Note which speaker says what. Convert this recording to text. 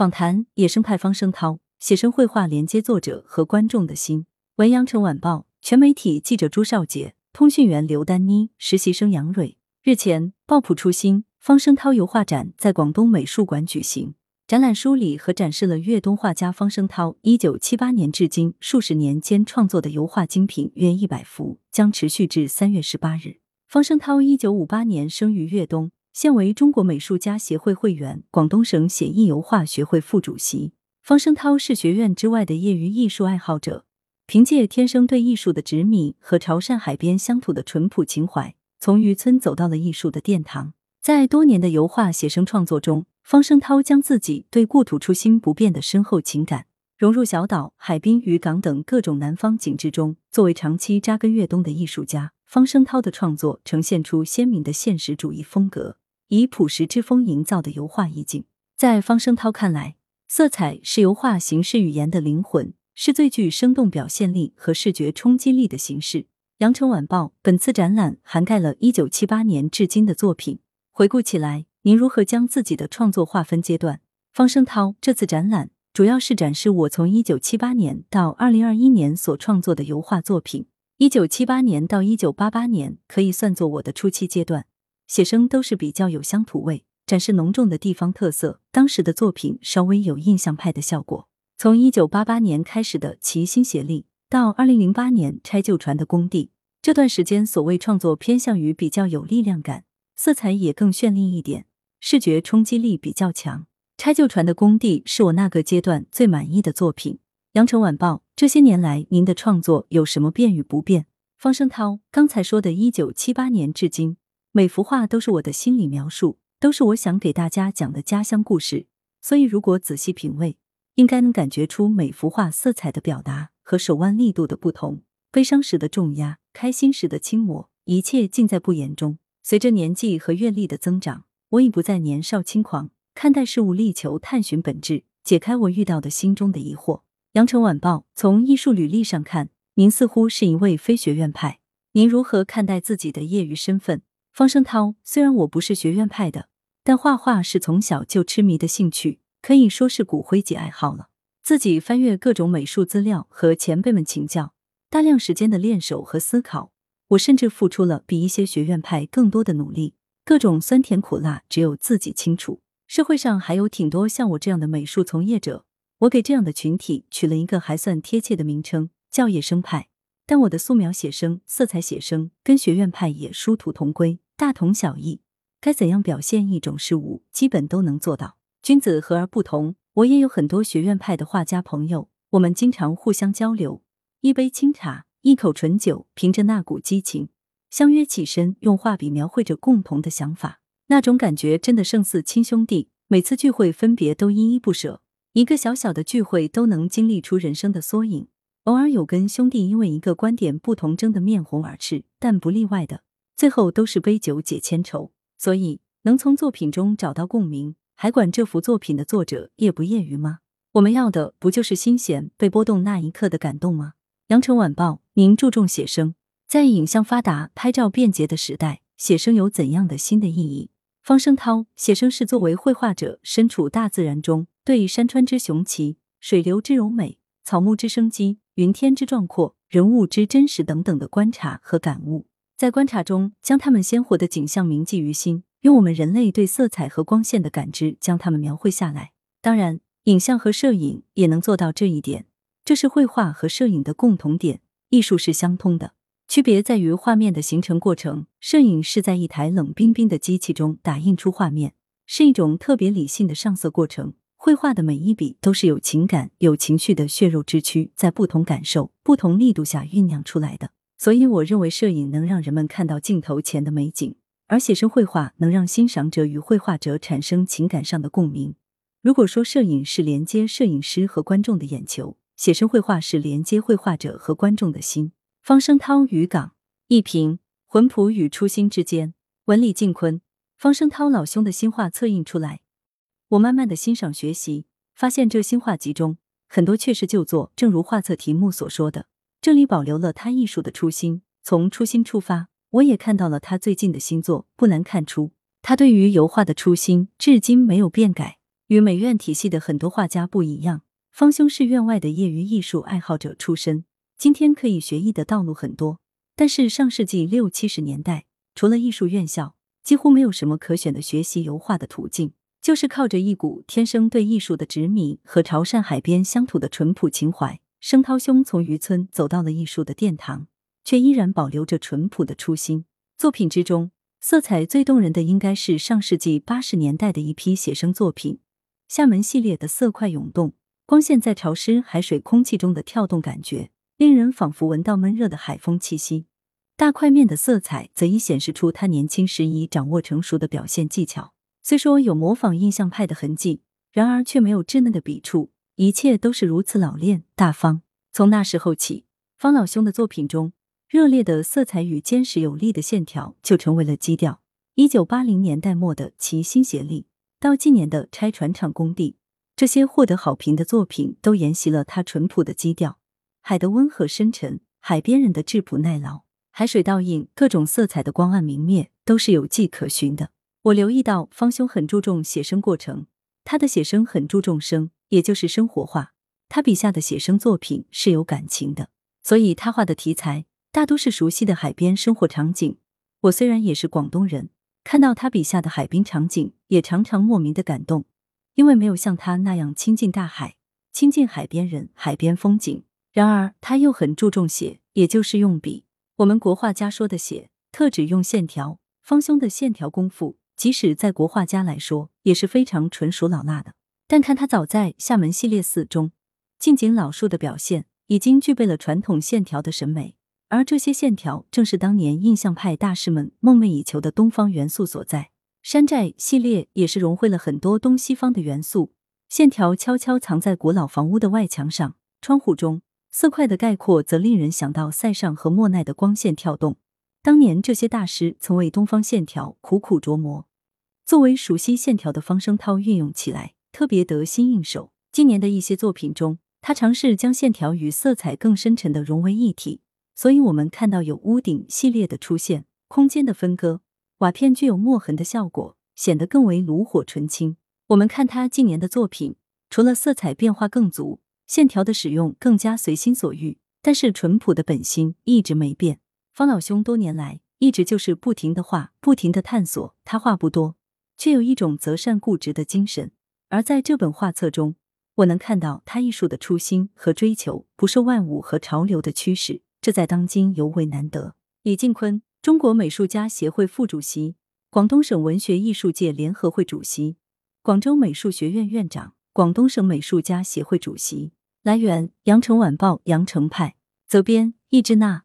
Speaker 1: 访谈：野生派方声涛，写生绘画连接作者和观众的心。文阳城晚报全媒体记者朱少杰，通讯员刘丹妮，实习生杨蕊。日前，抱朴初心方声涛油画展在广东美术馆举行。展览梳理和展示了粤东画家方声涛一九七八年至今数十年间创作的油画精品约一百幅，将持续至三月十八日。方声涛一九五八年生于粤东。现为中国美术家协会会员、广东省写意油画学会副主席。方声涛是学院之外的业余艺术爱好者，凭借天生对艺术的执迷和潮汕海边乡土的淳朴情怀，从渔村走到了艺术的殿堂。在多年的油画写生创作中，方声涛将自己对故土初心不变的深厚情感融入小岛、海滨、渔港等各种南方景致中。作为长期扎根粤东的艺术家，方声涛的创作呈现出鲜明的现实主义风格。以朴实之风营造的油画意境，在方声涛看来，色彩是油画形式语言的灵魂，是最具生动表现力和视觉冲击力的形式。羊城晚报本次展览涵盖了一九七八年至今的作品。回顾起来，您如何将自己的创作划分阶段？方声涛这次展览主要是展示我从一九七八年到二零二一年所创作的油画作品。一九七八年到一九八八年可以算作我的初期阶段。写生都是比较有乡土味，展示浓重的地方特色。当时的作品稍微有印象派的效果。从一九八八年开始的齐心协力，到二零零八年拆旧船的工地，这段时间所谓创作偏向于比较有力量感，色彩也更绚丽一点，视觉冲击力比较强。拆旧船的工地是我那个阶段最满意的作品。羊城晚报这些年来，您的创作有什么变与不变？方声涛刚才说的一九七八年至今。每幅画都是我的心理描述，都是我想给大家讲的家乡故事。所以，如果仔细品味，应该能感觉出每幅画色彩的表达和手腕力度的不同。悲伤时的重压，开心时的轻抹，一切尽在不言中。随着年纪和阅历的增长，我已不再年少轻狂，看待事物力求探寻本质，解开我遇到的心中的疑惑。羊城晚报从艺术履历上看，您似乎是一位非学院派。您如何看待自己的业余身份？方声涛，虽然我不是学院派的，但画画是从小就痴迷的兴趣，可以说是骨灰级爱好了。自己翻阅各种美术资料和前辈们请教，大量时间的练手和思考，我甚至付出了比一些学院派更多的努力。各种酸甜苦辣，只有自己清楚。社会上还有挺多像我这样的美术从业者，我给这样的群体取了一个还算贴切的名称，叫野生派。但我的素描写生、色彩写生跟学院派也殊途同归，大同小异。该怎样表现一种事物，基本都能做到。君子和而不同。我也有很多学院派的画家朋友，我们经常互相交流，一杯清茶，一口醇酒，凭着那股激情，相约起身，用画笔描绘着共同的想法，那种感觉真的胜似亲兄弟。每次聚会分别都依依不舍，一个小小的聚会都能经历出人生的缩影。偶尔有跟兄弟因为一个观点不同争得面红耳赤，但不例外的，最后都是杯酒解千愁。所以能从作品中找到共鸣，还管这幅作品的作者业不业余吗？我们要的不就是心弦、被波动那一刻的感动吗？羊城晚报，您注重写生，在影像发达、拍照便捷的时代，写生有怎样的新的意义？方声涛，写生是作为绘画者身处大自然中，对山川之雄奇、水流之柔美、草木之生机。云天之壮阔，人物之真实等等的观察和感悟，在观察中将他们鲜活的景象铭记于心，用我们人类对色彩和光线的感知将它们描绘下来。当然，影像和摄影也能做到这一点，这是绘画和摄影的共同点。艺术是相通的，区别在于画面的形成过程。摄影是在一台冷冰冰的机器中打印出画面，是一种特别理性的上色过程。绘画的每一笔都是有情感、有情绪的血肉之躯，在不同感受、不同力度下酝酿出来的。所以，我认为摄影能让人们看到镜头前的美景，而写生绘画能让欣赏者与绘画者产生情感上的共鸣。如果说摄影是连接摄影师和观众的眼球，写生绘画是连接绘画者和观众的心。方声涛渔港一平魂朴与初心之间，文理靖坤，方声涛老兄的新画策印出来。我慢慢的欣赏学习，发现这新画集中很多确是旧作，正如画册题目所说的，这里保留了他艺术的初心。从初心出发，我也看到了他最近的新作，不难看出他对于油画的初心至今没有变改。与美院体系的很多画家不一样，方兄是院外的业余艺术爱好者出身。今天可以学艺的道路很多，但是上世纪六七十年代，除了艺术院校，几乎没有什么可选的学习油画的途径。就是靠着一股天生对艺术的执迷和潮汕海边乡土的淳朴情怀，声涛兄从渔村走到了艺术的殿堂，却依然保留着淳朴的初心。作品之中，色彩最动人的应该是上世纪八十年代的一批写生作品，厦门系列的色块涌动，光线在潮湿海水空气中的跳动，感觉令人仿佛闻到闷热的海风气息。大块面的色彩则已显示出他年轻时已掌握成熟的表现技巧。虽说有模仿印象派的痕迹，然而却没有稚嫩的笔触，一切都是如此老练大方。从那时候起，方老兄的作品中热烈的色彩与坚实有力的线条就成为了基调。一九八零年代末的《齐心协力》，到近年的《拆船厂工地》，这些获得好评的作品都沿袭了他淳朴的基调：海的温和深沉，海边人的质朴耐劳，海水倒映各种色彩的光暗明灭，都是有迹可循的。我留意到方兄很注重写生过程，他的写生很注重生，也就是生活化。他笔下的写生作品是有感情的，所以他画的题材大多是熟悉的海边生活场景。我虽然也是广东人，看到他笔下的海滨场景，也常常莫名的感动，因为没有像他那样亲近大海、亲近海边人、海边风景。然而他又很注重写，也就是用笔。我们国画家说的写，特指用线条。方兄的线条功夫。即使在国画家来说也是非常纯属老辣的，但看他早在厦门系列四中近景老树的表现，已经具备了传统线条的审美，而这些线条正是当年印象派大师们梦寐以求的东方元素所在。山寨系列也是融汇了很多东西方的元素，线条悄悄藏在古老房屋的外墙上、窗户中，色块的概括则令人想到塞尚和莫奈的光线跳动。当年这些大师曾为东方线条苦苦琢磨。作为熟悉线条的方声涛运用起来特别得心应手。今年的一些作品中，他尝试将线条与色彩更深沉的融为一体，所以我们看到有屋顶系列的出现，空间的分割，瓦片具有墨痕的效果，显得更为炉火纯青。我们看他近年的作品，除了色彩变化更足，线条的使用更加随心所欲，但是淳朴的本心一直没变。方老兄多年来一直就是不停的画，不停的探索。他话不多。却有一种择善固执的精神，而在这本画册中，我能看到他艺术的初心和追求，不受万物和潮流的驱使，这在当今尤为难得。李进坤，中国美术家协会副主席，广东省文学艺术界联合会主席，广州美术学院院长，广东省美术家协会主席。来源：羊城晚报羊城派，责编：易之娜。